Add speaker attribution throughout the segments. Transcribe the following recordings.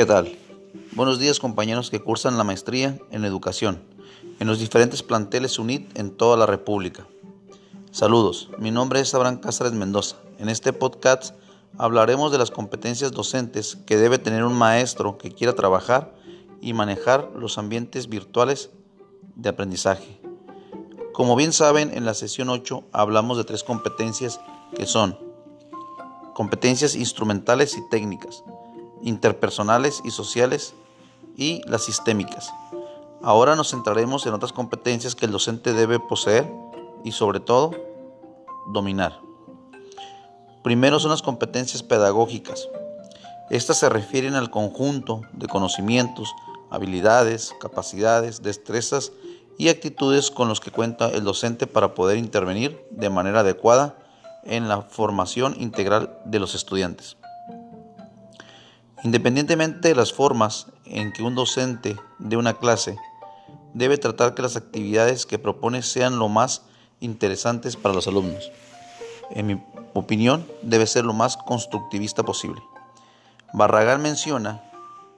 Speaker 1: ¿Qué tal? Buenos días compañeros que cursan la maestría en educación en los diferentes planteles UNIT en toda la República. Saludos, mi nombre es Abraham Cáceres Mendoza. En este podcast hablaremos de las competencias docentes que debe tener un maestro que quiera trabajar y manejar los ambientes virtuales de aprendizaje. Como bien saben, en la sesión 8 hablamos de tres competencias que son competencias instrumentales y técnicas, interpersonales y sociales y las sistémicas. Ahora nos centraremos en otras competencias que el docente debe poseer y sobre todo dominar. Primero son las competencias pedagógicas. Estas se refieren al conjunto de conocimientos, habilidades, capacidades, destrezas y actitudes con los que cuenta el docente para poder intervenir de manera adecuada en la formación integral de los estudiantes. Independientemente de las formas en que un docente de una clase debe tratar que las actividades que propone sean lo más interesantes para los alumnos. En mi opinión, debe ser lo más constructivista posible. Barragán menciona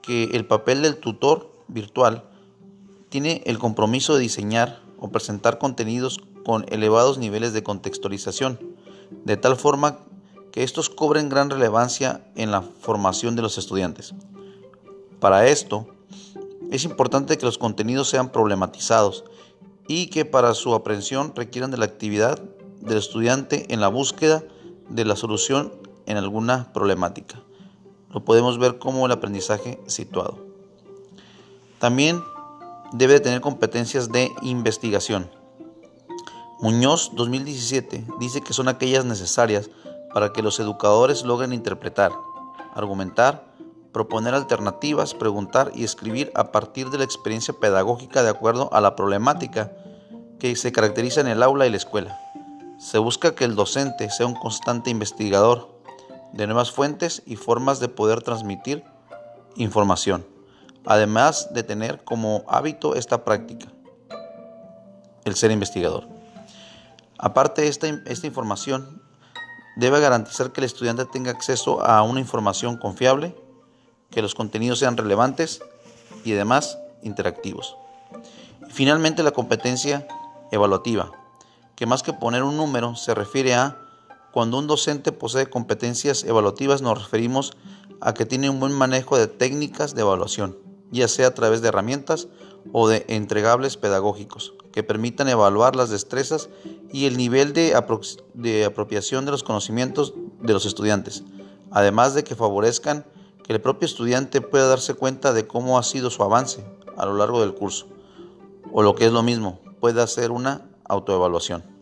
Speaker 1: que el papel del tutor virtual tiene el compromiso de diseñar o presentar contenidos con elevados niveles de contextualización, de tal forma que estos cobren gran relevancia en la formación de los estudiantes. Para esto, es importante que los contenidos sean problematizados y que para su aprehensión requieran de la actividad del estudiante en la búsqueda de la solución en alguna problemática. Lo podemos ver como el aprendizaje situado. También debe tener competencias de investigación. Muñoz 2017 dice que son aquellas necesarias para que los educadores logren interpretar, argumentar, proponer alternativas, preguntar y escribir a partir de la experiencia pedagógica de acuerdo a la problemática que se caracteriza en el aula y la escuela. Se busca que el docente sea un constante investigador de nuevas fuentes y formas de poder transmitir información, además de tener como hábito esta práctica, el ser investigador. Aparte, esta, esta información debe garantizar que el estudiante tenga acceso a una información confiable, que los contenidos sean relevantes y además interactivos. finalmente la competencia evaluativa, que más que poner un número se refiere a cuando un docente posee competencias evaluativas nos referimos a que tiene un buen manejo de técnicas de evaluación, ya sea a través de herramientas o de entregables pedagógicos que permitan evaluar las destrezas y el nivel de, apropiación de los conocimientos de los estudiantes, además de que favorezcan que el propio estudiante pueda darse cuenta de cómo ha sido su avance a lo largo del curso, o lo que es lo mismo, pueda hacer una autoevaluación.